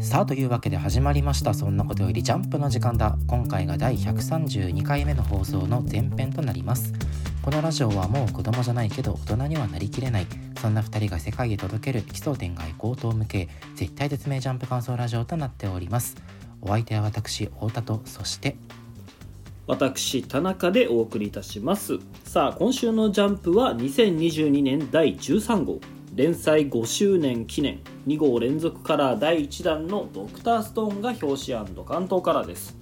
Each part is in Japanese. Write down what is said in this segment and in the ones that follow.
さあというわけで始まりましたそんなことよりジャンプの時間だ。今回が第132回目の放送の前編となります。このラジオはもう子供じゃないけど大人にはなりきれない。そんな2人が世界へ届ける奇想天外高等無形絶対絶命ジャンプ感想ラジオとなっております。お相手は私太田とそして私田中でお送りいたします。さあ今週のジャンプは2022年第13号。連載5周年記念2号連続カラー第1弾のドクターストーンが表紙関東カラーです。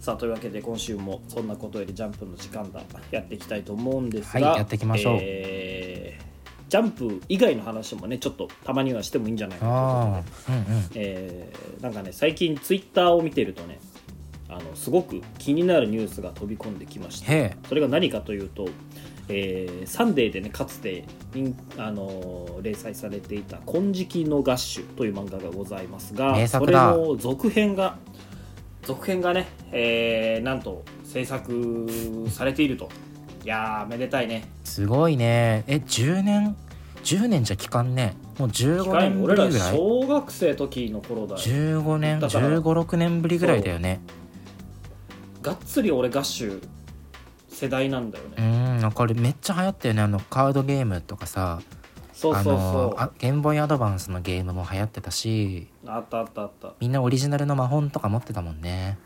さあというわけで今週もそんなことよりジャンプの時間だ。やっていきたいと思うんですが、はいやっていきましょう。えージャンプ以外の話もねちょっとたまにはしてもいいんじゃないかということで。ああうんうん。えーなんかね最近ツイッターを見てるとねあのすごく気になるニュースが飛び込んできましたそれが何かというと、えーサンデーでねかつて、人あのー連載されていた「金色のガッシュ」という漫画がございますが名それの続編が続編がね、えーなんと制作されていると。いやーめでたいね。すごいね。え10年？10年じゃ期間ね。もう15機械年ぶ俺らりぐらい？小学生時の頃だよ。15年だから。1 5 6年ぶりぐらいだよね。がっつり俺ガッシュ世代なんだよね。う、んなんかあれめっちゃ流行ったよね。あのカードゲームとかさ。そうそうそう。あのあゲームボーイアドバンスのゲームも流行ってたし。あったあったあった。みんなオリジナルの魔法とか持ってたもんね。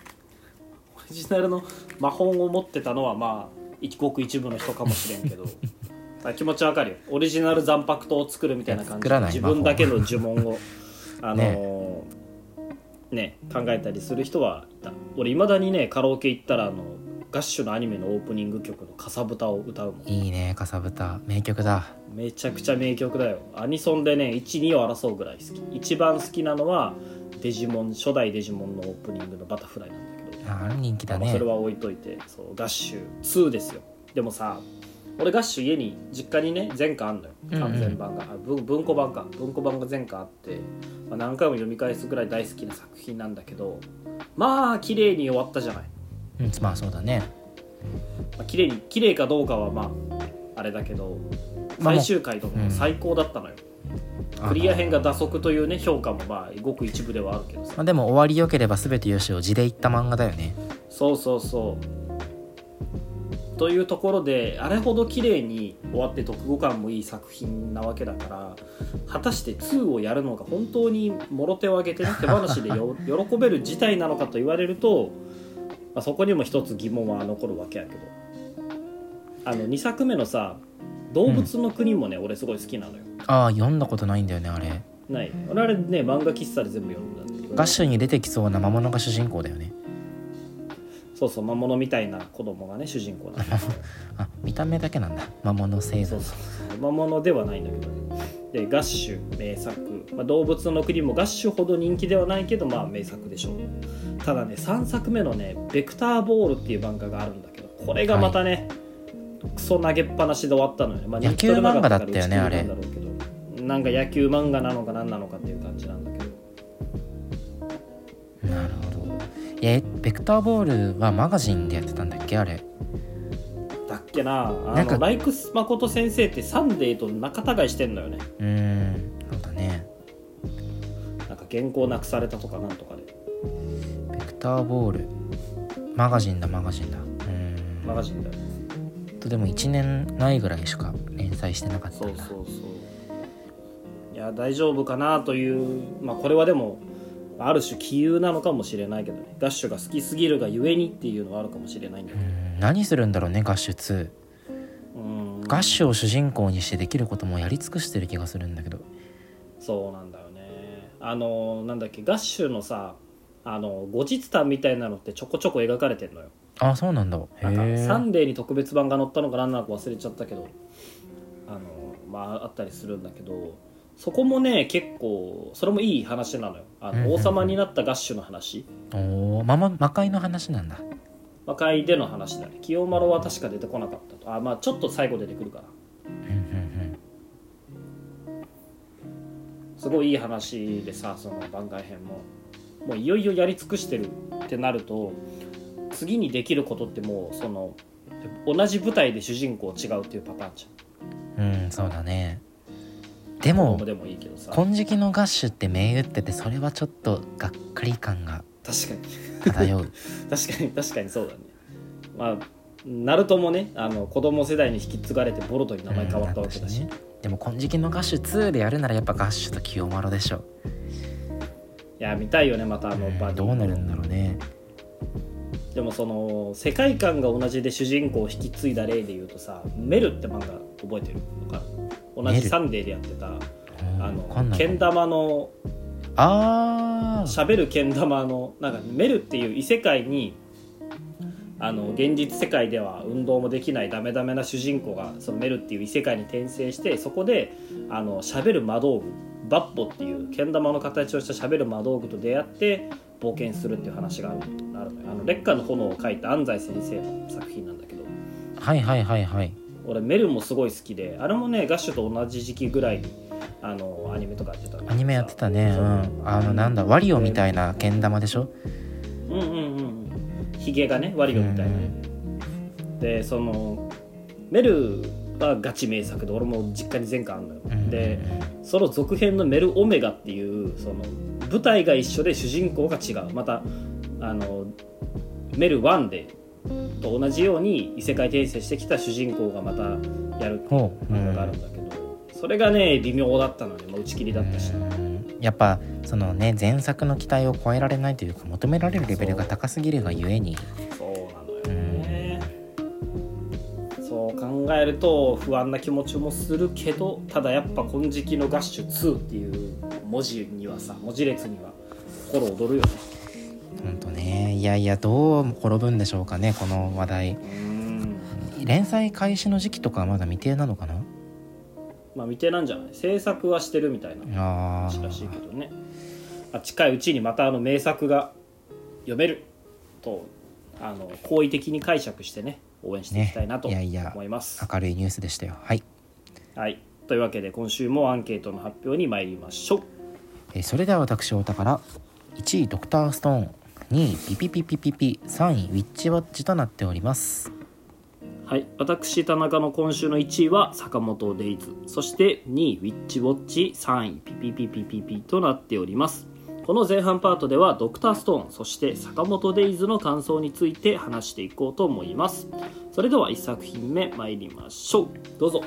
オリジナルの魔法を持ってたのはまあ一国一部の人かもしれんけど。あ気持ちわかるよ。オリジナル残白糖を作るみたいな感じで自分だけの呪文を あのーね。考えたりする人はいた。俺いまだにねカラオケ行ったらあのガッシュのアニメのオープニング曲の「かさぶた」を歌うもん。いいねかさぶた。名曲だ。めちゃくちゃ名曲だよ。アニソンでね12を争うぐらい好き。一番好きなのはデジモン初代デジモンのオープニングの「バタフライ」なんだけど。あ人気だね。まあそれは置いといてそうガッシュ2ですよ。でもさ俺ガッシュ家に実家にね全巻あんのよ。うんうん。完全版が、あ文文庫版か。文庫版が全巻あって、まあ、何回も読み返すぐらい大好きな作品なんだけどまあ綺麗に終わったじゃない、うんまあそうだね。まあ、綺麗に綺麗かどうかはまああれだけど最終回とかも最高だったのよ、あのクリア編が打足というね評価もまあごく一部ではあるけどさ。まあ、でも終わりよければ全てよしを地で言った漫画だよね。そうそうそう。というところであれほど綺麗に終わって読後感もいい作品なわけだから果たして2をやるのが本当にもろ手を挙げてね手放しでよ 喜べる事態なのかと言われると、まあ、そこにも一つ疑問は残るわけやけど。あの2作目のさ「動物の国」もね、俺すごい好きなのよ。ああ読んだことないんだよねあれ。ない。俺あれね漫画喫茶で全部読んだんだけど。ガッシュに出てきそうな魔物が主人公だよねそうそう魔物みたいな子供がね主人公なんだ あ見た目だけなんだ。魔物星座。そうそう魔物ではないんだけどね。でガッシュ名作、まあ、動物の国もガッシュほど人気ではないけどまあ名作でしょう。ただね3作目のね「ベクターボール」っていう漫画があるんだけどこれがまたね、クソ投げっぱなしで終わったのよね、まあ、野球漫画だったよね日トル長かったから打ち切りなんだろうけど。なんか野球漫画なのか何なのかっていう感じなんだけど。なるほどえベクターボールはマガジンでやってたんだっけ？あれ。だっけな。あなんか。のライクス誠先生ってサンデーと仲違いしてんのよね。うーん。そうだね。なんか原稿なくされたとかなんとかで。ベクターボール。マガジンだマガジンだ。うーん。マガジンだ。とでも1年ないぐらいしか連載してなかったんだそうそうそう。いや大丈夫かなという。まあこれはでもある種杞憂なのかもしれないけどね。ガッシュが好きすぎるがゆえにっていうのはあるかもしれないんだうけど。何するんだろうねガッシュ2うん。ガッシュを主人公にしてできることもやり尽くしてる気がするんだけど。そうなんだよね。あのなんだっけガッシュのさあの後日談みたいなのってちょこちょこ描かれてんのよ。あそうなんだ。へなんかえサンデーに特別版が載ったのか何なのか忘れちゃったけど。あのまああったりするんだけどそこもね結構それもいい話なのよ。あうんうんうん。の王様になったガッシュの話。おお魔魔魔界の話なんだ。魔界での話だね。清丸は確か出てこなかったと。あまあちょっと最後出てくるかな。うんうん。すごいいい話でさその番外編も。もういよいよやり尽くしてるってなると次にできることってもうその同じ舞台で主人公違うっていうパターンじゃん。うんそうだねでも子供でもいいけどさ。金色のガッシュって銘打っててそれはちょっとがっかり感が確かに。漂う。確かに確かにそうだね。まあナルトもねあの子供世代に引き継がれてボルトに名前変わったわけだし、うんねでも金色のガッシュ2でやるならやっぱガッシュと清丸でしょ。いや見たいよねまたあのうんバディどうなるんだろうね。でもその世界観が同じで主人公を引き継いだ例で言うとさメルって漫画覚えてる？わかる？同じサンデーでやってたうんあのけん玉のあー。喋るけん玉のなんかメルっていう異世界にあの現実世界では運動もできないダメダメな主人公がそのメルっていう異世界に転生してそこであの喋る魔道具バッポっていうけん玉の形をした喋る魔道具と出会って冒険するっていう話があるあるのよ。あの劣化の炎を書いた安西先生の作品なんだけど。はいはいはいはい俺メルもすごい好きであれもねガッシュと同じ時期ぐらいにあのアニメとかやってたアニメやってたね。そう。うん。あのなんだワリオみたいなけん。玉でしょ？うんうんうんうん。ヒゲがねワリオみたいな、うんでそのメルはガチ名作で俺も実家に全巻あるのよ、うんでその続編の「メルオメガ」っていうその舞台が一緒で主人公が違う。またあのメル1でと同じように異世界転生してきた主人公がまたやるほう。漫画があるんだけど、それがね微妙だったのね、まあ、打ち切りだったし、うんやっぱそのね前作の期待を超えられないというか求められるレベルが高すぎるがゆえに。そうなのよね、そう考えると不安な気持ちもするけどただやっぱ「金色のガッシュ2」っていう文字にはさ文字列には心躍るよねほんとね。いやいやどう転ぶんでしょうかねこの話題。うん。連載開始の時期とかはまだ未定なのかな？まあ未定なんじゃない？制作はしてるみたいな。あ話らしいけーどね、まあ、近いうちにまたあの名作が読める。とあの好意的に解釈してね応援していきたいなとね。いやいや思います、明るいニュースでしたよ。はい。はい。というわけで今週もアンケートの発表に参りましょう。えーそれでは私お宝1位ドクターストーン2位ピピピピピピ3位ウィッチウォッチとなっております。はい、私田中の今週の1位は坂本デイズ。そして2位ウィッチウォッチ3位ピピピピピピとなっております。この前半パートではドクターストーンそして坂本デイズの感想について話していこうと思います。それでは1作品目参りましょう。どうぞ。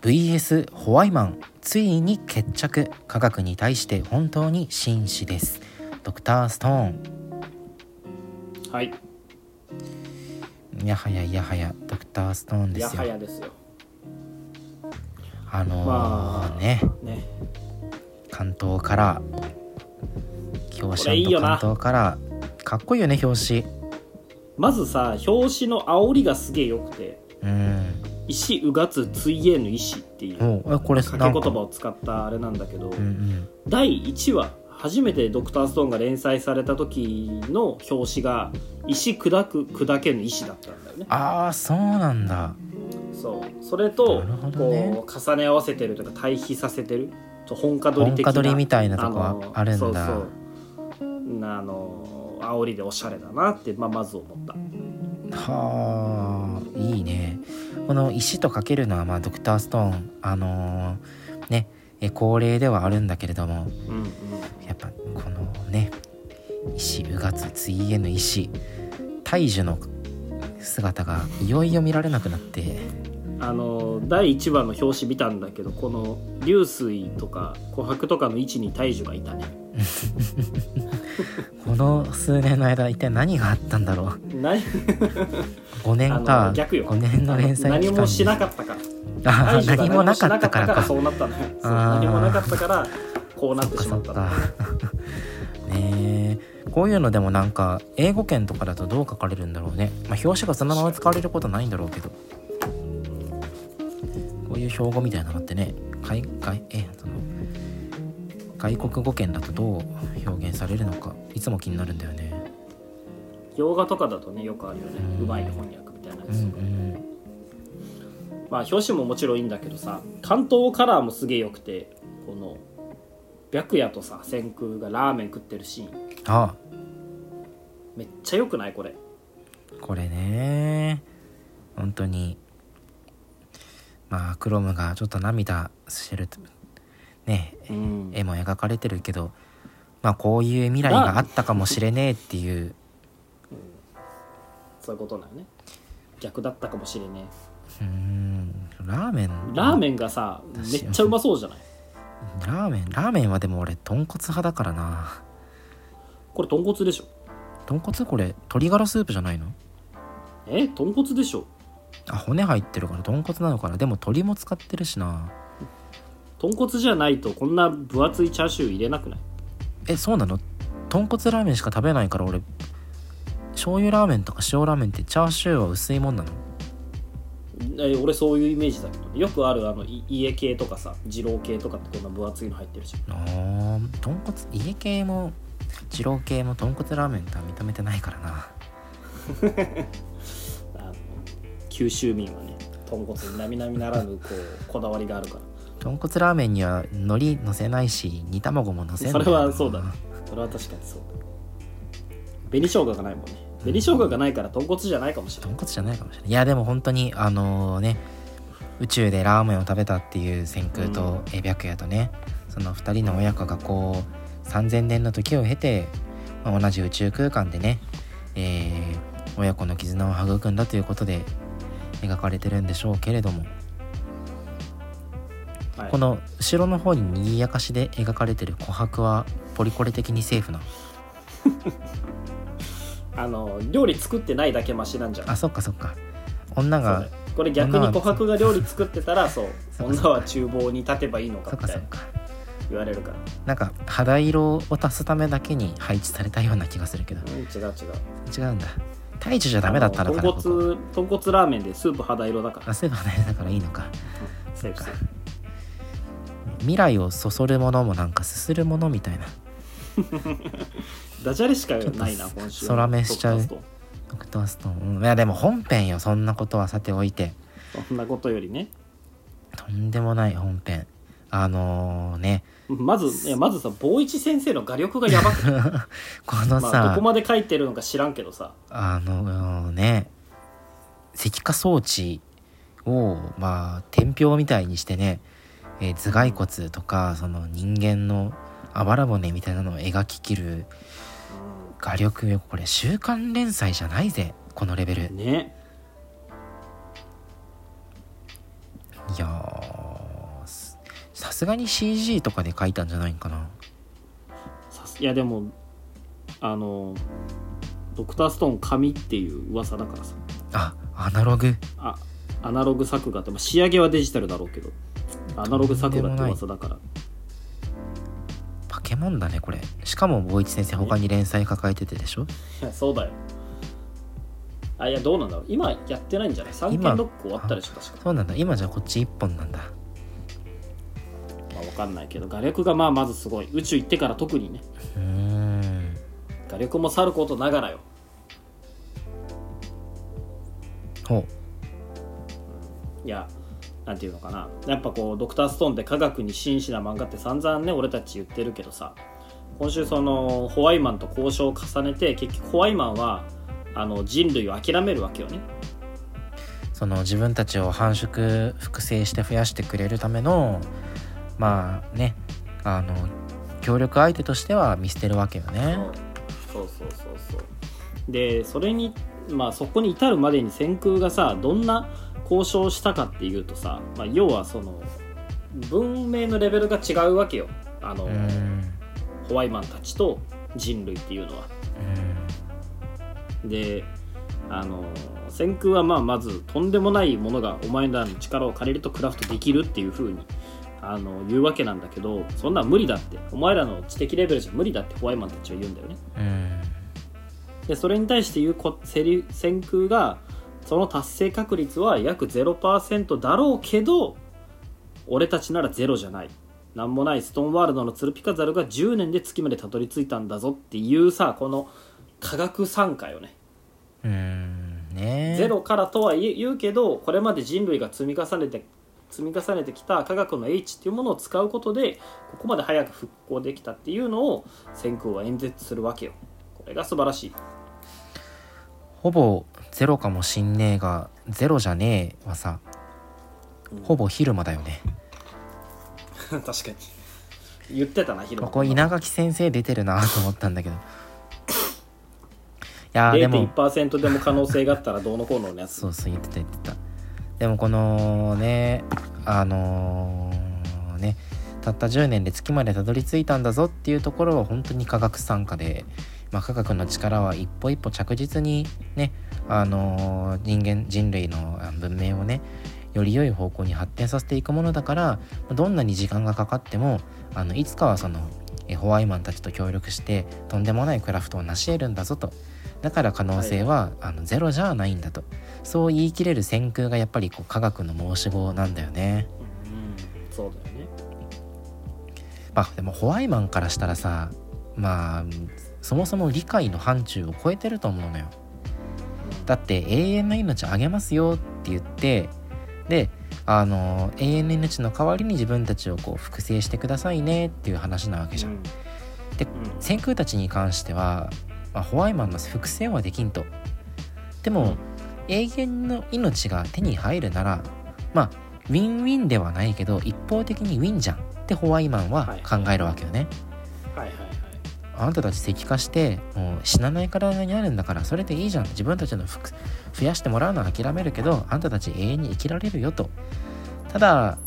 VS ホワイマンついに決着。科学に対して本当に紳士ですドクターストーン。はい。やはややはやドクターストーンでやすよ。はやですよ。あのーまあね。ね。関東から京こシャンと関東からかっこいいよね表紙。まずさ表紙の煽りがすげえよくて。うん「石うがつついえぬ石」っていう掛け言葉を使ったあれなんだけど、うんうん。第1話初めて「ドクターストーン」が連載された時の表紙が「石砕く砕けぬ石」だったんだよね。ああそうなんだ。そう。それとこう重ね合わせてるとか対比させてる。と本家撮り的な。本家撮りみたいなとこはのあるんだ。そうそう。なあの煽りでおしゃれだなって、まあ、まず思った。はあいいね。この石とかけるのはまあドクターストーンあのーねえ恒例ではあるんだけれどもうんうん。やっぱこのね石うがつついえぬ石大樹の姿がいよいよ見られなくなって。あの第1話の表紙見たんだけどこの流水とか琥珀とかの位置に大樹がいたね。この数年の間一体何があったんだろう。何？5年あかの逆よ。5年の連載期間何もしなっかったから何もなかったからか。そうなったのよ何もなかったからこうなってしまったの ねえ。こういうのでもなんか英語圏とかだとどう書かれるんだろうね、まあ、表紙がそのまま使われることないんだろうけど。こういう標語みたいなのってね海外えその外国語圏だとどう表現されるのかいつも気になるんだよね。洋画とかだとねよくあるよね。うん。うまい翻訳みたいなやうんつ、うんまあ表紙ももちろんいいんだけどさ関東カラーもすげえよくてこの白夜とさ千空がラーメン食ってるシーン。あめっちゃよくない？これ。これね。本当に。まあクロムがちょっと涙してるねうん。絵も描かれてるけどまあこういう未来があったかもしれねえっていう。そういうことなのね。逆だったかもしれねうーんラーメン。えラーメンがさめ私っちゃうまそうじゃない？ラーメン。ラーメンはでも俺豚骨派だからな。これ豚骨でしょ。豚骨？これ鶏ガラスープじゃないの？え？豚骨でしょ。あ骨入ってるから豚骨なのかな。でも鶏も使ってるしな。豚骨じゃないとこんな分厚いチャーシュー入れなくない？えそうなの？豚骨ラーメンしか食べないから俺醤油ラーメンとか塩ラーメンってチャーシューは薄いもんなの？え俺そういうイメージだけどよくあるあのい家系とかさ二郎系とかってこんな分厚いの入ってるじゃん。あー豚骨家系も二郎系も豚骨ラーメンとは認めてないからな。あの九州民はね豚骨に並々ならぬこう こだわりがあるから。豚骨ラーメンには海苔乗せないし煮卵も乗せんそれはそうだね。それは確かにそうだ。紅生姜がないもんね紅生姜がないから豚骨じゃないかもしれない。豚骨じゃないかもしれない。いやでも本当にあのね宇宙でラーメンを食べたっていう千空とえ白夜とねその2人の親子がこう3000年の時を経て、まあ同じ宇宙空間でね、えー親子の絆を育んだということで描かれてるんでしょうけれども。はい。この後ろの方に賑やかしで描かれてる琥珀はポリコレ的にセーフな あの料理作ってないだけマシなんじゃない？あそっかそっか。女がこれ逆に琥珀が料理作ってたらそう女は厨房に立てばいいのかみたいな。言われるから。なんか肌色を足すためだけに配置されたような気がするけど。うん違う違う。違うんだ。大樹じゃダメだったのかなあ豚骨豚骨ラーメンでスープ肌色だから。あそういえばねだからいいのか。セーフセーフ未来をそそるものもなんかすするものみたいな ダジャレしかないな今週空目しちゃう。ドクターストースト。ーン、うんいやでも本編よ。そんなことはさておいて。そんなことよりね。とんでもない本編。あのね。まずいやまずさ坊一先生の画力がやばくて このまあ、さ、どこまで書いてるのか知らんけどさ。あのね。石化装置をまあ天平みたいにしてね、えー頭蓋骨とかその人間のあばら骨みたいなのを描ききる画力よこれ。週刊連載じゃないぜ。このレベル。いねやーすさすがに CG とかで描いたんじゃないんかな。いやでもあのドクターストーン紙っていう噂だからさ。あアナログ。あアナログ作画って、まあ、仕上げはデジタルだろうけどアナログ作画って噂だからパケモンだねこれ。しかも坊一先生他に連載抱えててでしょ？いやそうだよ。あいやどうなんだろう。今やってないんじゃない？三今件ロック終わったでしょ確か。そうなんだ。今じゃこっち一本なんだ。まあ分かんないけど画力がまあまずすごい。宇宙行ってから特にね。うーん。画力もさることながらよ。ほいやなんていうのかな。やっぱこうドクターストーンって科学に真摯な漫画って散々ね俺たち言ってるけどさ。今週そのホワイマンと交渉を重ねて結局ホワイマンはあの人類を諦めるわけよね。うその自分たちを繁殖複製して増やしてくれるためのまあねあの協力相手としては見捨てるわけよね。そう。そうそうそうでそれにまあそこに至るまでに先空がさどんな交渉をしたかっていうとさ、まあ、要はその文明のレベルが違うわけよ。あの、ホワイマンたちと人類っていうのは。であの先空はまあまずとんでもないものがお前らの力を借りるとクラフトできるっていう風にあの言うわけなんだけどそんなん無理だって。お前らの知的レベルじゃ無理だってホワイマンたちは言うんだよね。でそれに対して言うこセリ先空がその達成確率は約0%だろうけど俺たちならゼロじゃない。なんもない。ストーンワールドのツルピカザルが10年で月までたどり着いたんだぞっていうさこの科学参加よね。うーんね。ゼロからとは言う言うけどこれまで人類が積み重ねて積み重ねてきた科学の H っていうものを使うことでここまで早く復興できたっていうのを先空は演説するわけよ。これが素晴らしい。ほぼゼロかもしんねえがゼロじゃねえはさうんほぼ昼間だよね。確かに。言ってたな昼ここ稲垣先生出てるなと思ったんだけど。いやーでも。0.1%でも可能性があったらどうのこうののやつ。そうそう言ってた言ってた。でもこのねあのーねたった10年で月までたどり着いたんだぞっていうところは本当に科学参加で、まあ、科学の力は一歩一歩着実にねあのー人間人類のあ文明をねより良い方向に発展させていくものだからどんなに時間がかかってもあのいつかはそのえホワイマンたちと協力してとんでもないクラフトを成し得るんだぞと。だから可能性は、あのゼロじゃないんだと。そう言い切れる先空がやっぱりこう科学の申し子なんだよね。うんそうだよね。まあでもホワイマンからしたらさまあそもそも理解の範疇を超えてると思うのよ。だって永遠の命あげますよって言ってであの永遠の命の代わりに自分たちをこう複製してくださいねっていう話なわけじゃん。うんで先空たちに関しては、まあ、ホワイマンの複製はできんと。でも、うん永遠の命が手に入るならまあウィンウィンではないけど一方的にウィンじゃんってホワイマンは考えるわけよね。はいはいはいあなたたち石化してもう死なない体になるんだからそれでいいじゃん。自分たちの服増やしてもらうのは諦めるけどあんたたち永遠に生きられるよと。ただ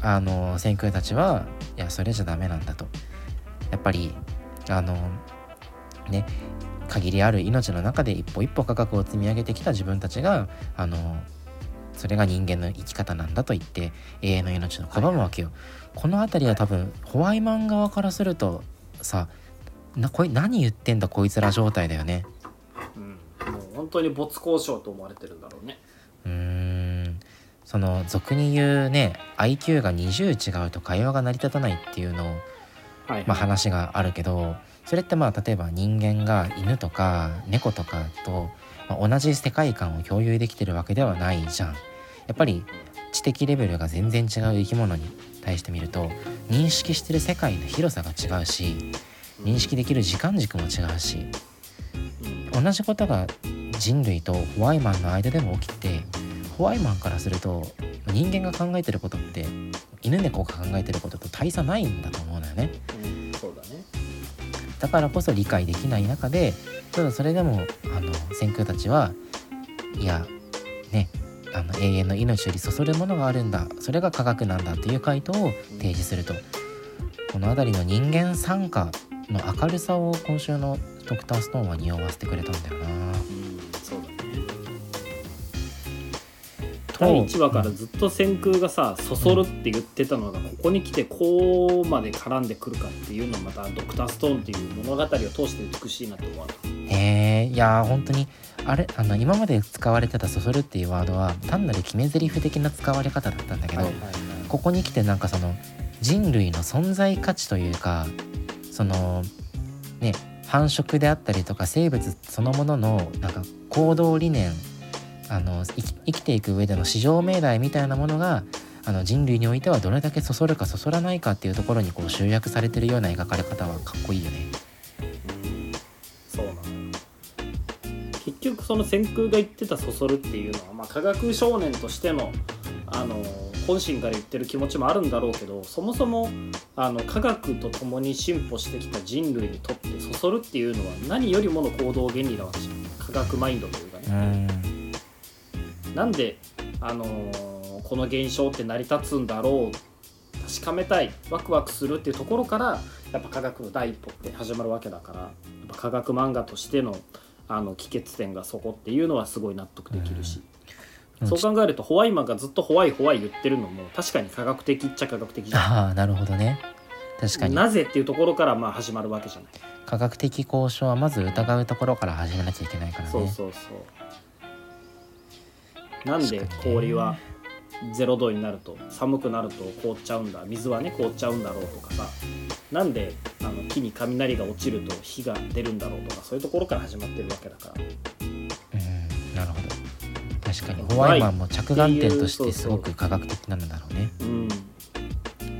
あの先空たちはいやそれじゃダメなんだと。やっぱりあのね限りある命の中で一歩一歩科学を積み上げてきた自分たちがあのそれが人間の生き方なんだと言って永遠の命の拒むわけよ、この辺りは多分ホワイマン側からするとさなこい何言ってんだこいつら状態だよね。うん、もう本当に没交渉と思われてるんだろうね。うーん。その俗に言うね IQ が20違うと会話が成り立たないっていうのを、はい、まあ、話があるけどそれってまあ例えば人間が犬とか猫とかと、まあ同じ世界観を共有できてるわけではないじゃん。やっぱり知的レベルが全然違う生き物に対して見ると認識してる世界の広さが違うし認識できる時間軸も違うしうん同じことが人類とホワイマンの間でも起きてホワイマンからすると人間が考えてることって犬猫が考えてることと大差ないんだと思うのよね。うん、そうだね。だからこそ理解できない中でただそれでもあの先空たちはいやねあの永遠の命よりそそるものがあるんだ。それが科学なんだという回答を提示するとこの辺りの人間参加の明るさを今週のドクターストーンは匂わせてくれたんだよな。うんそうだね。と第1話からずっと先空がさそそるって言ってたのがここに来てこうまで絡んでくるかっていうのもまたドクターストーンっていう物語を通して美しいなと思う。なへえいやー本当にあれあの今まで使われてた「そそる」っていうワードは単なる決め台詞的な使われ方だったんだけど、はいはいはい。ここに来てなんかその人類の存在価値というかそのね繁殖であったりとか生物そのもののなんか行動理念あの生きていく上での至上命題みたいなものがあの人類においてはどれだけそそるかそそらないかっていうところにこう集約されてるような描かれ方はかっこいいよね。そうなの結局その先空が言ってたそそるっていうのは、まあ、科学少年としてのあの本心から言ってる気持ちもあるんだろうけどそもそもあの科学とともに進歩してきた人類にとってそそるっていうのは何よりもの行動原理なわけじゃん。科学マインドというかうね、ん。なんで、あのーこの現象って成り立つんだろう。確かめたい。ワクワクするっていうところからやっぱ科学の第一歩って始まるわけだからやっぱ科学漫画としてのあの帰結点がそこっていうのはすごい納得できるし、うんそう考えるとホワイマンがずっとホワイホワイ言ってるのも確かに科学的っちゃ科学的じゃああなるほどね。確かに。んなぜっていうところからまあ始まるわけじゃない、科学的交渉はまず疑うところから始めなきゃいけないからね。そうそうそう。なんで氷は0度になると寒くなると凍っちゃうんだ水はね凍っちゃうんだろうとかさ。なんであの木に雷が落ちると火が出るんだろうとかそういうところから始まってるわけだから。うんなるほど確かに。ホワイマンも着眼点としてすごく科学的なのだろうね。うん。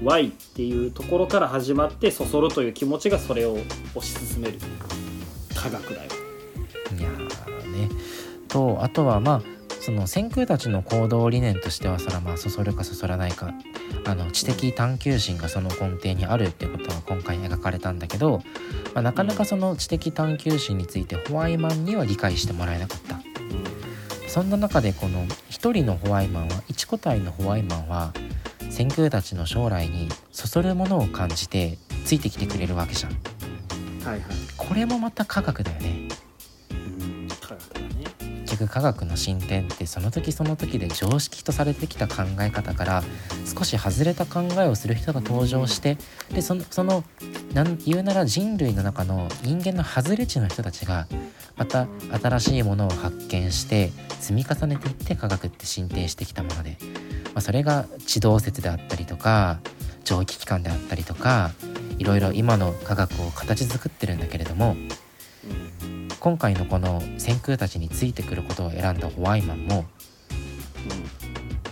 Y っていうところから始まってそそるという気持ちがそれを推し進める科学だよ。いやーね。とあとはまあその先空たちの行動理念としてはそらまあそそるかそそらないかあの知的探求心がその根底にあるってことは今回描かれたんだけど、まあ、なかなかその知的探求心についてホワイマンには理解してもらえなかったそんな中でこの一人のホワイマンは一個体のホワイマンは先空たちの将来にそそるものを感じてついてきてくれるわけじゃん。はいはい。これもまた科学だよね。科学だね。結局科学の進展ってその時その時で常識とされてきた考え方から少し外れた考えをする人が登場してでそのそのなん言うなら人類の中の人間の外れ値の人たちがまた新しいものを発見して積み重ねていって科学って進展してきたもので、まあ、それが地動説であったりとか蒸気機関であったりとかいろいろ今の科学を形作ってるんだけれども今回のこの先空たちについてくることを選んだホワイマンも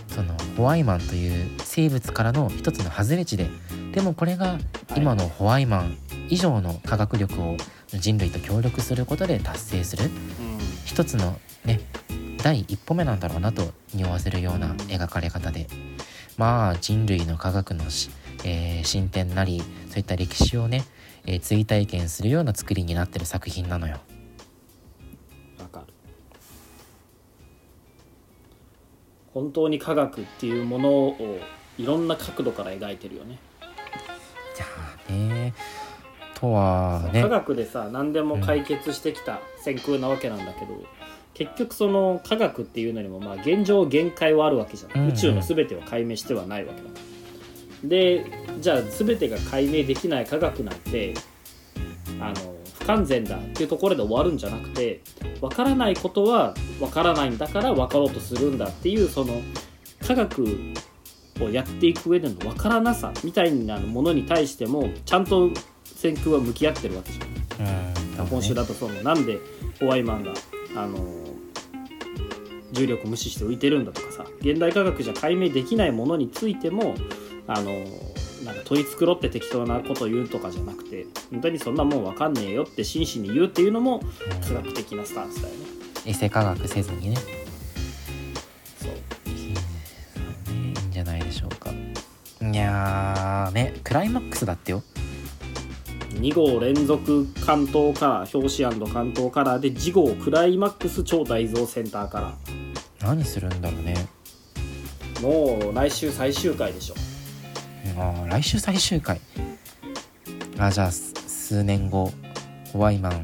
そのホワイマンという生物からの一つの外れ値ででもこれが今のホワイマン以上の科学力を人類と協力することで達成する。一つのね第一歩目なんだろうなと匂わせるような描かれ方で。まあ人類の科学のし、えー進展なりそういった歴史をね、えー追体験するような作りになってる作品なのよ。わかる。本当に科学っていうものをいろんな角度から描いてるよね。いやーねとはね。科学でさ何でも解決してきた先空なわけなんだけど、結局その科学っていうのにもまあ現状限界はあるわけじゃない、うんうん。宇宙の全てを解明してはないわけだでじゃあ全てが解明できない科学なんてあの不完全だっていうところで終わるんじゃなくて分からないことは分からないんだから分かろうとするんだっていうその科学をやっていく上での分からなさみたいなものに対してもちゃんと先空は向き合ってるわけじゃん。うん。今週だとそのなんでホワイマンがあの重力無視して浮いてるんだとかさ現代科学じゃ解明できないものについてもあのなんか取り繕って適当なこと言うとかじゃなくて本当にそんなもん分かんねえよって真摯に言うっていうのも科学的なスタンスだよね。エセ科学せずにね。そう。いいんじゃないでしょうか。いやーねクライマックスだってよ2号連続関東カラー表紙関東カラーで次号クライマックス超大蔵センターカラ何するんだろうね。ーもう来週最終回でしょ。あー来週最終回。あじゃあす数年後ホワイマン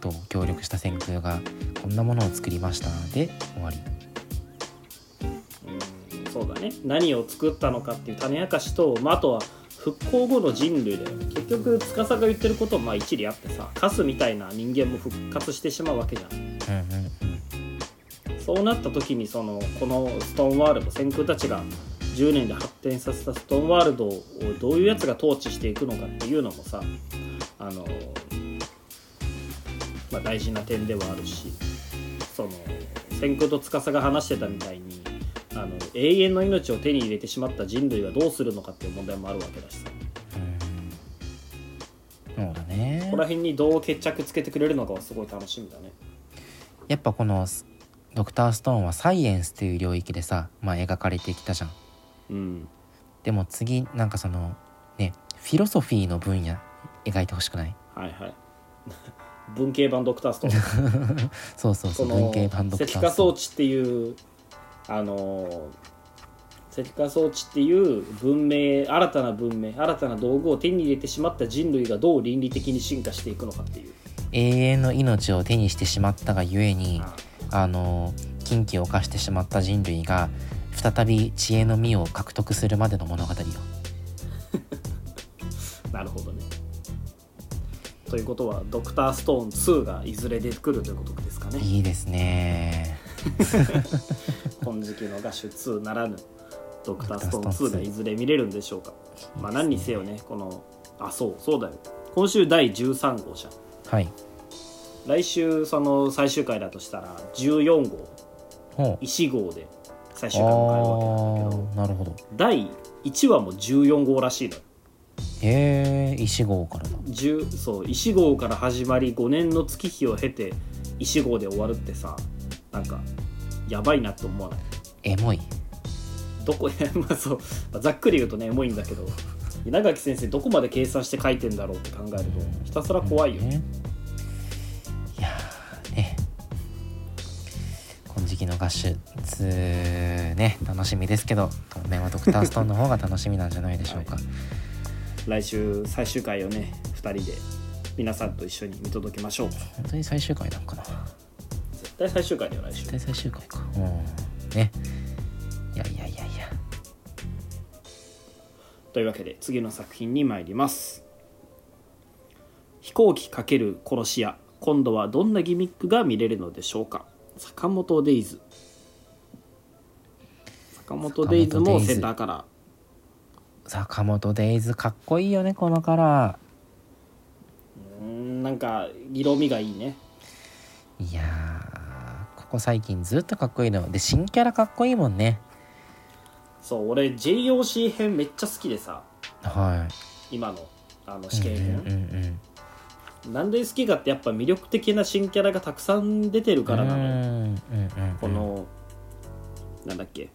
と協力した先空がこんなものを作りましたで終わり。うんそうだね。何を作ったのかっていう種明かしと、まあ、あとは復興後の人類だよ。結局司が言ってることもまあ一理あってさカスみたいな人間も復活してしまうわけじゃん。うんうんそうなった時にそのこのストーンワールド先空たちが10年で発展させたストーンワールドをどういうやつが統治していくのかっていうのもさあの、まあ、大事な点ではあるしその先空と司が話してたみたいにあの永遠の命を手に入れてしまった人類はどうするのかっていう問題もあるわけだし。さうん。そうだね。ここら辺にどう決着つけてくれるのかはすごい楽しみだね。やっぱこのスドクターストーンはサイエンスという領域でさ、まあ、描かれてきたじゃん。うん。でも次なんかそのねフィロソフィーの分野描いてほしくない？はいはい。文系版ドクターストーン。そうそうそそうの文系版ドク石ターストーン。化装置っていうあの石化装置っていう文明新たな文明新たな道具を手に入れてしまった人類がどう倫理的に進化していくのかっていう。永遠の命を手にしてしまったがゆえにあの禁忌を犯してしまった人類が再び知恵の実を獲得するまでの物語よ。なるほどね。ということはドクターストーン2がいずれ出てくるということですかね。いいですね 金色の画手2ならぬドクターストーンドクターストーン2がいずれ見れるんでしょうか。まあ何にせよねこのあそうそうだよ。今週第13号じゃん。はい。来週その最終回だとしたら14号ほう。石号で最終回を迎えるわけなんだけどなるほど。第1話も14号らしいの。よへえ石号からだ。10そう石号から始まり5年の月日を経て石号で終わるってさなんかやばいなって思わない？エモい。どこ まあそう、まあざっくり言うとねエモいんだけど。稲垣先生どこまで計算して書いてんだろうって考えるとひたすら怖いよ、ね。いやーね。金色の合手ね楽しみですけど当面はドクターストーンの方が楽しみなんじゃないでしょうか、来週最終回をね2人で。皆さんと一緒に見届けましょう。本当に最終回なんかな。絶対最終回だよ来週。絶対最終回か。うん。ね。いやいやいやいや。というわけで次の作品に参ります。飛行機×殺し屋今度はどんなギミックが見れるのでしょうか。坂本デイズ。坂本デイズもセンターから。坂本デイズかっこいいよねこのカラうーんなんか色味がいいね。ーいやーここ最近ずっとかっこいいの。で新キャラかっこいいもんね。そう俺 JOC 編めっちゃ好きでさ。は今のあのい試験編、うんうんうんなんで好きかってやっぱ魅力的な新キャラがたくさん出てるからなのよ。うんうんうんうんこのなんだっけ。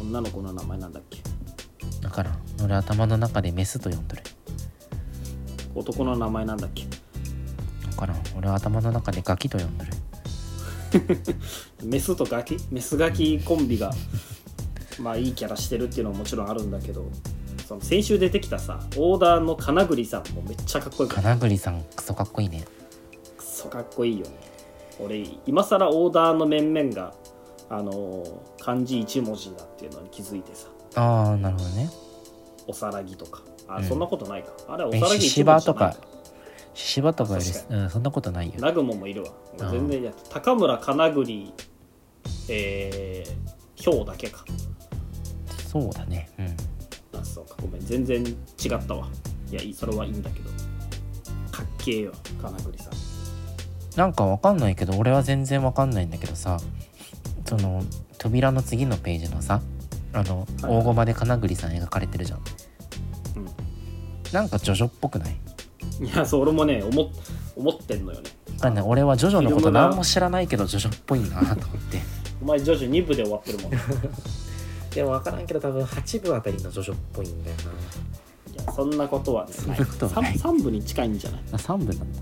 女の子の名前なんだっけ。だからん。俺頭の中でメスと呼んどる。男の名前なんだっけ。だからん。俺は頭の中でガキと呼んどるメスとガキ？メスガキコンビがまあいいキャラしてるっていうのはもちろんあるんだけどその先週出てきたさオーダーの金栗さんもめっちゃかっこよかった金栗さんクソかっこいいね。クソかっこいいよね。俺今更オーダーの面々があのー漢字一文字だっていうのに気づいてさ。ああなるほどね。おさらぎとか。あ、うん。そんなことないか。あれはおえさらぎ一ししば文字じゃないとか獅子場とかより確かうんそんなことないよ。ナグモもいるわ。あー全然や高村金栗えー、ヒョウだけか。そうだね。うん。あそうか。ごめん。全然違ったわ。いやいいそれはいいんだけど。かっけえよ金栗さん。なんかわかんないけど俺は全然わかんないんだけどさその扉の次のページのさあのはい大駒で金栗さん描かれてるじゃん。うん。なんかジョジョっぽくない？いやそう俺もね思っ思ってんのよね。だね俺はジョジョのこと何も知らないけどジョジョっぽいなと思って。お前ジョジョ2部で終わってるもんね。でも分からんけど多分8部あたりのジョジョっぽいんだよな。いやそんなことはねそんなことはない。3, 部に近いんじゃない？あ3部なんだ。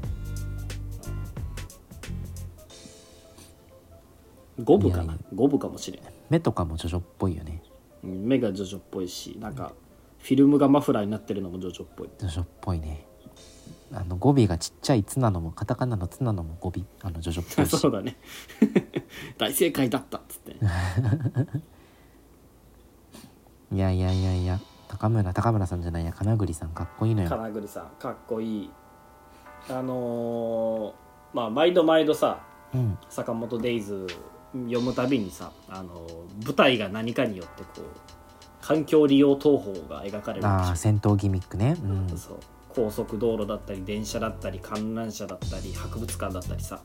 5部かな？いやい5部かもしれん。目とかもジョジョっぽいよね。うん目がジョジョっぽいしなんかフィルムがマフラーになってるのもジョジョっぽい。ジョジョっぽいねあの語尾がちっちゃい「つ」なのもカタカナの「つ」なのも語尾。あのジョジョっぽいし。そうだね。大正解だったっつって。いやいやいやいや。高村高村さんじゃないや。金栗さんかっこいいのよ。金栗さんかっこいい。あのーまあ毎度毎度さうん。坂本デイズ読むたびにさ、あのー舞台が何かによってこう環境利用東宝が描かれるああ戦闘ギミックね。うん。そう高速道路だったり電車だったり観覧車だったり博物館だったりさ、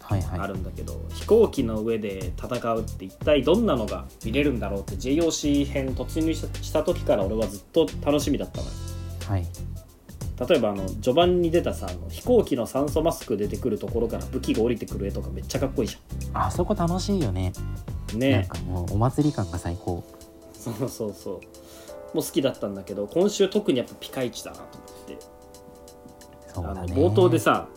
はいはい。あるんだけど飛行機の上で戦うって一体どんなのが見れるんだろうって JOC 編突入した時から俺はずっと楽しみだったのよ。はい。例えばあの序盤に出たさあの飛行機の酸素マスク出てくるところから武器が降りてくる絵とかめっちゃかっこいいじあそこ楽しいよね。なんゃんねかもうお祭り感が最高。そうそうそう。もう好きだったんだけど今週特にやっぱピカイチだなと思あの冒頭でさ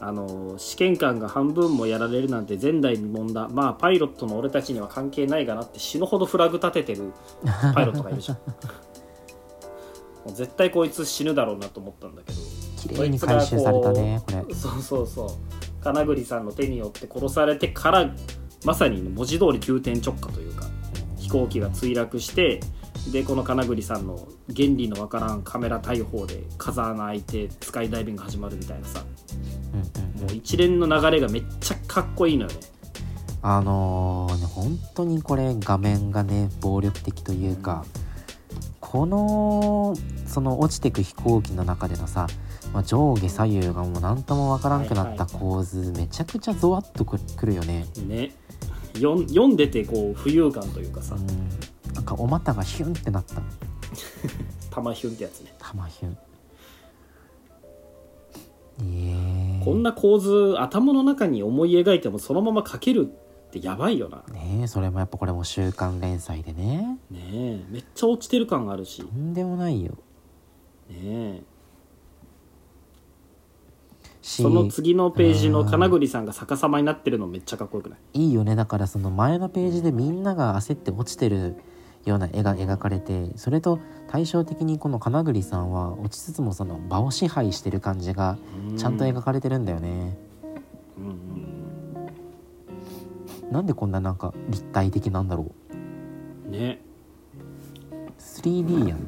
あの試験官が半分もやられるなんて前代未聞だ。まあパイロットの俺たちには関係ないがなって死ぬほどフラグ立ててる パイロットがいるじゃん。もう絶対こいつ死ぬだろうなと思ったんだけど。綺麗に回収されたねこれ。そうそうそう。金栗さんの手によって殺されてからまさに文字通り急転直下というか飛行機が墜落してでこの金栗さんの原理のわからんカメラ大砲で風穴開いてスカイダイビング始まるみたいなさ。うんうんもう一連の流れがめっちゃかっこいいのよね。あのーね本当にこれ画面がね暴力的というか、このその落ちてく飛行機の中でのさ、まあ、上下左右がもう何ともわからんくなった構図、めちゃくちゃゾワッとくくるよね。ね。読んでてこう浮遊感というかさ。うん、なんかお股がヒュンってなった。玉ヒュンってやつね。玉ヒュン。えー、こんな構図頭の中に思い描いてもそのまま描けるってやばいよな。ねねそれもやっぱこれも週刊連載でね。ねえめっちゃ落ちてる感があるし。とんでもないよ。ねえ。しその次のページの金栗さんが逆さまになってるのめっちゃかっこよくない？いいよね。だからその前のページでみんなが焦って落ちてるような絵が描かれてそれと対照的にこの金栗さんは落ちつつもその場を支配してる感じがちゃんと描かれてるんだよね、なんでこんななんか立体的なんだろう。うんね 3D やん。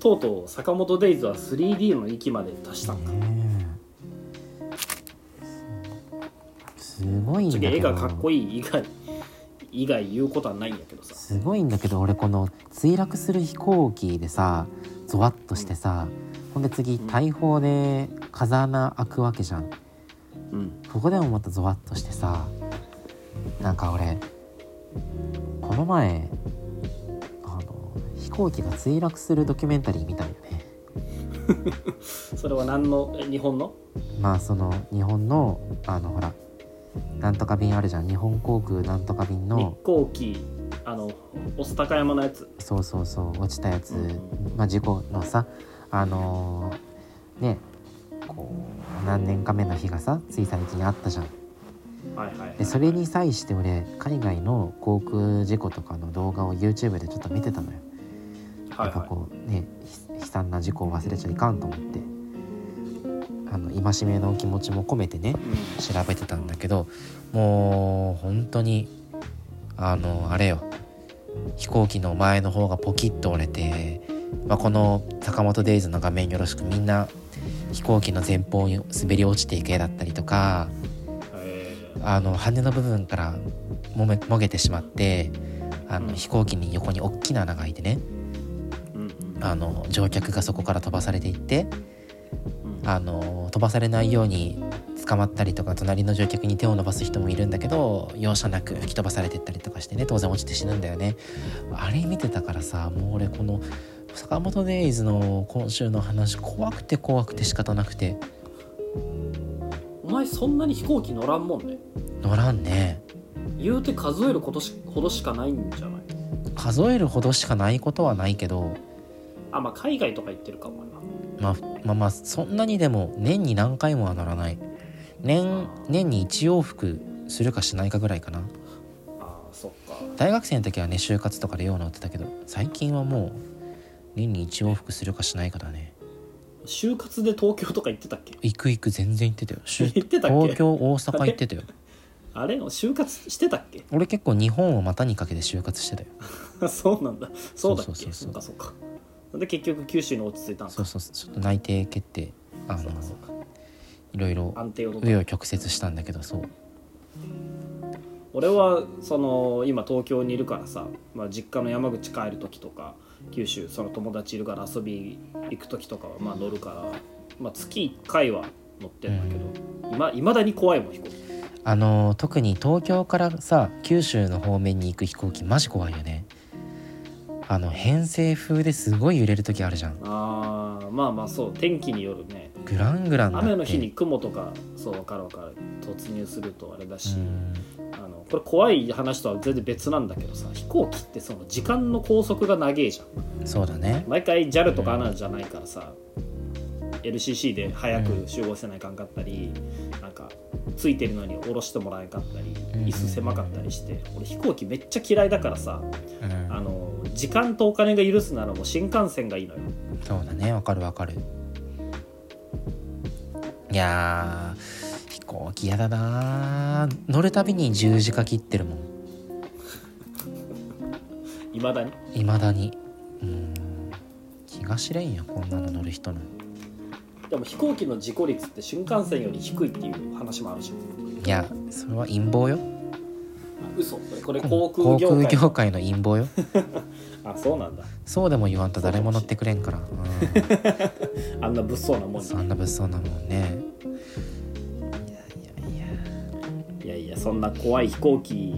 とうとう坂本デイズは 3D の域まで達したんだねえ。すごいんだ次けど。絵がかっこいい以外以外言うことはないんやけどさ。すごいんだけど俺この墜落する飛行機でさゾワッとしてさ、ほんで次大砲で風穴開くわけじゃん。うん。ここでもまたゾワッとしてさなんか俺この前あの飛行機が墜落するドキュメンタリー見たんよね。それは何のえ日本の？まあその日本のあのほらなんとか便あるじゃん。日本航空なんとか便日の航機あの御巣鷹山のやつ。そうそうそう落ちたやつ、うん。まあ事故のさあのーねこう何年か目の日がさつい最近あったじゃん。はいはいはいでそれに際して俺海外の航空事故とかの動画を YouTube でちょっと見てたのよ。はいはこうねひ悲惨な事故を忘れちゃいかんと思ってあの戒めの気持ちも込めてね調べてたんだけどもう本当にあのあれよ。飛行機の前の方がポキッと折れて、まあ、この坂本デイズの画面よろしくみんな飛行機の前方に滑り落ちていく絵だったりとかえあの羽の部分からもめもげてしまってあのうん。飛行機に横に大きな穴が開いてねあの乗客がそこから飛ばされていってうん。あの飛ばされないように捕まったりとか隣の乗客に手を伸ばす人もいるんだけど容赦なく吹き飛ばされてったりとかしてね当然落ちて死ぬんだよね。あれ見てたからさもう俺この坂本デイズの今週の話怖くて怖くて仕方なくて。お前そんなに飛行機乗らんもんね。乗らんね。言うて数えることしほどしかないんじゃない？数えるほどしかないことはないけど。あまあ海外とか行ってるかもなまあまあまあそんなにでも年に何回もは乗らない。年年に1往復するかしないかぐらいかな。あーそっか。大学生の時はね就活とかでよう乗ってたけど最近はもう年に1往復するかしないかだね。就活で東京とか行ってたっけ？行く行く全然行ってたよ。行ってたっけ？東京大阪行ってたよ。あれ？就活してたっけ？俺結構日本を股にかけて就活してたよ。そうなんだ。そうだっけ？そうそうそうそう。そっかそっかで結局九州に落ち着いたんか？そうそうそうちょっと内定決定あのそうかそうかいろいろ紆余曲折したんだけどそう。俺はその今東京にいるからさ、まあ、実家の山口帰る時とか九州その友達いるから遊び行く時とかはまあ乗るから、まあ、月1回は乗ってるんだけど、今いまだに怖いもん飛行機。あの特に東京からさ九州の方面に行く飛行機マジ怖いよねあの偏西風ですごい揺れる時あるじゃん。あーまあまあそう天気によるね。グラングランなって。雨の日に雲とかそう分かる分かる。突入するとあれだし、うん。あのこれ怖い話とは全然別なんだけどさ飛行機ってその時間の拘束が長えじゃん。そうだね。毎回 JAL とか ANA じゃないからさ、LCC で早く集合せないかんかったり、なんかついてるのに降ろしてもらえんかったりうん。椅子狭かったりして、俺飛行機めっちゃ嫌いだからさうん。あの時間とお金が許すならもう新幹線がいいのよ。そうだね。わかるわかる。いやー飛行機嫌だなー。乗るたびに十字架切ってるもん。いまだに？いまだに。うん。気が知れんよこんなの乗る人のでも飛行機の事故率って新幹線より低いっていう話もあるじゃんいやそれは陰謀よ。あ嘘。これ航空航業界。空業界の陰謀よ。あそうなんだ。そうでも言わんと誰も乗ってくれんから、うん、あんな物騒なもんに。そんな物騒なもんね。いやいやいや。いやいやそんな怖い飛行機。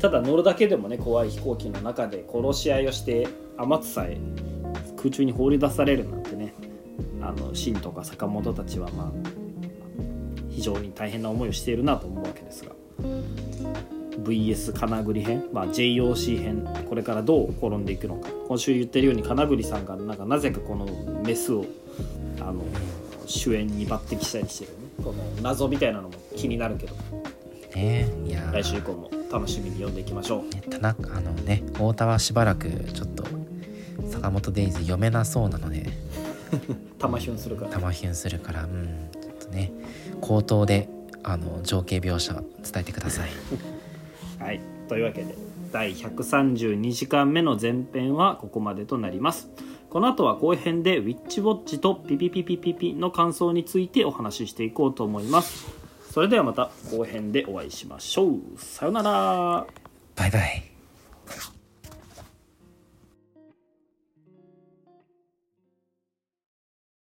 ただ乗るだけでもね怖い飛行機の中で殺し合いをして天津さえ空中に放り出されるなんてねあのシンとか坂本たちはまあ悲非常に大変な思いをしているなと思うわけですが。VS 金栗編、まあ、JOC 編これからどう転んでいくのか。今週言ってるように金栗さんがなんかなぜかこのメスをあの主演に抜擢したりしてるね。この謎みたいなのも気になるけど。ねいや来週以降も楽しみに読んでいきましょう。ね田中あのね太田はしばらくちょっと坂本デイズ読めなそうなので玉ヒュンするから。玉ヒュンするからうんちょっとね口頭であの情景描写伝えてください。はい、というわけで第132時間目の前編はここまでとなります。この後は後編で「ウィッチウォッチ」と「ピピピピピピ」の感想についてお話ししていこうと思います。それではまた後編でお会いしましょう。さようなら。バイバイ